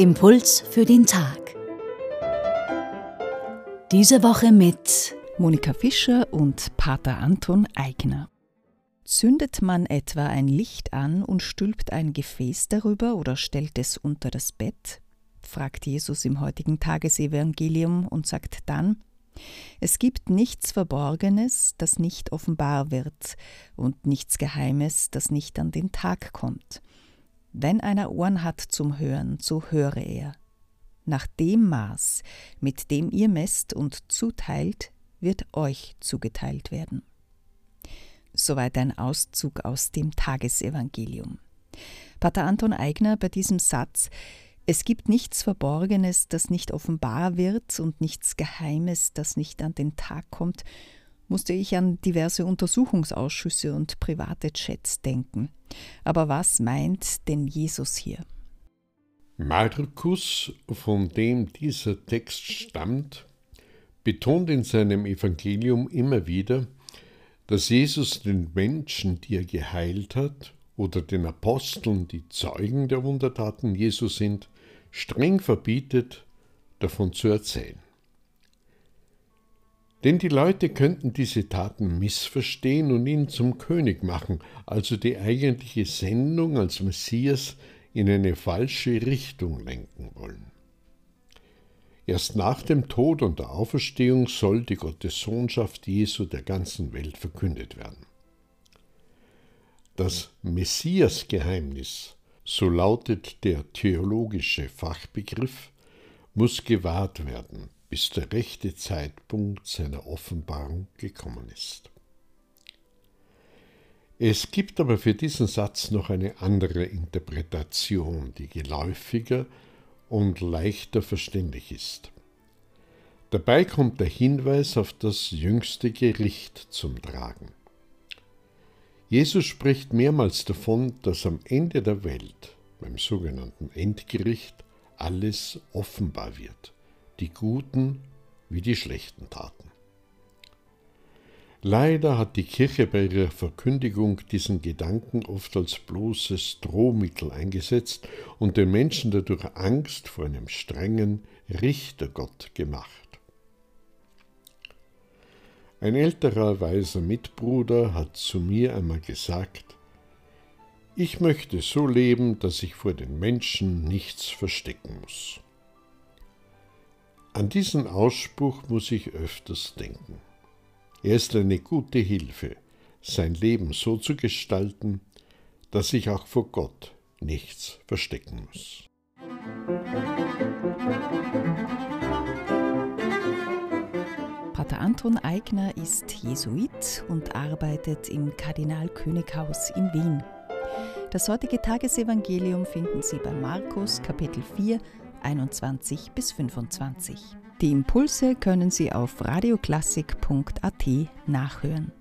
Impuls für den Tag. Diese Woche mit Monika Fischer und Pater Anton Eigner. Zündet man etwa ein Licht an und stülpt ein Gefäß darüber oder stellt es unter das Bett? fragt Jesus im heutigen Tagesevangelium und sagt dann, es gibt nichts Verborgenes, das nicht offenbar wird, und nichts Geheimes, das nicht an den Tag kommt. Wenn einer Ohren hat zum Hören, so höre er. Nach dem Maß, mit dem ihr messt und zuteilt, wird euch zugeteilt werden. Soweit ein Auszug aus dem Tagesevangelium. Pater Anton Eigner bei diesem Satz Es gibt nichts Verborgenes, das nicht offenbar wird und nichts Geheimes, das nicht an den Tag kommt, musste ich an diverse Untersuchungsausschüsse und private Chats denken. Aber was meint denn Jesus hier? Markus, von dem dieser Text stammt, betont in seinem Evangelium immer wieder, dass Jesus den Menschen, die er geheilt hat, oder den Aposteln, die Zeugen der Wundertaten Jesu sind, streng verbietet, davon zu erzählen. Denn die Leute könnten diese Taten missverstehen und ihn zum König machen, also die eigentliche Sendung als Messias in eine falsche Richtung lenken wollen. Erst nach dem Tod und der Auferstehung soll die Gottessohnschaft Jesu der ganzen Welt verkündet werden. Das Messiasgeheimnis, so lautet der theologische Fachbegriff, muss gewahrt werden, bis der rechte Zeitpunkt seiner Offenbarung gekommen ist. Es gibt aber für diesen Satz noch eine andere Interpretation, die geläufiger und leichter verständlich ist. Dabei kommt der Hinweis auf das jüngste Gericht zum Tragen. Jesus spricht mehrmals davon, dass am Ende der Welt, beim sogenannten Endgericht, alles offenbar wird die guten wie die schlechten Taten. Leider hat die Kirche bei ihrer Verkündigung diesen Gedanken oft als bloßes Drohmittel eingesetzt und den Menschen dadurch Angst vor einem strengen Richtergott gemacht. Ein älterer weiser Mitbruder hat zu mir einmal gesagt, ich möchte so leben, dass ich vor den Menschen nichts verstecken muss. An diesen Ausspruch muss ich öfters denken. Er ist eine gute Hilfe, sein Leben so zu gestalten, dass ich auch vor Gott nichts verstecken muss. Pater Anton Eigner ist Jesuit und arbeitet im Kardinalkönighaus in Wien. Das heutige Tagesevangelium finden Sie bei Markus Kapitel 4 21 bis 25. Die Impulse können Sie auf radioklassik.at nachhören.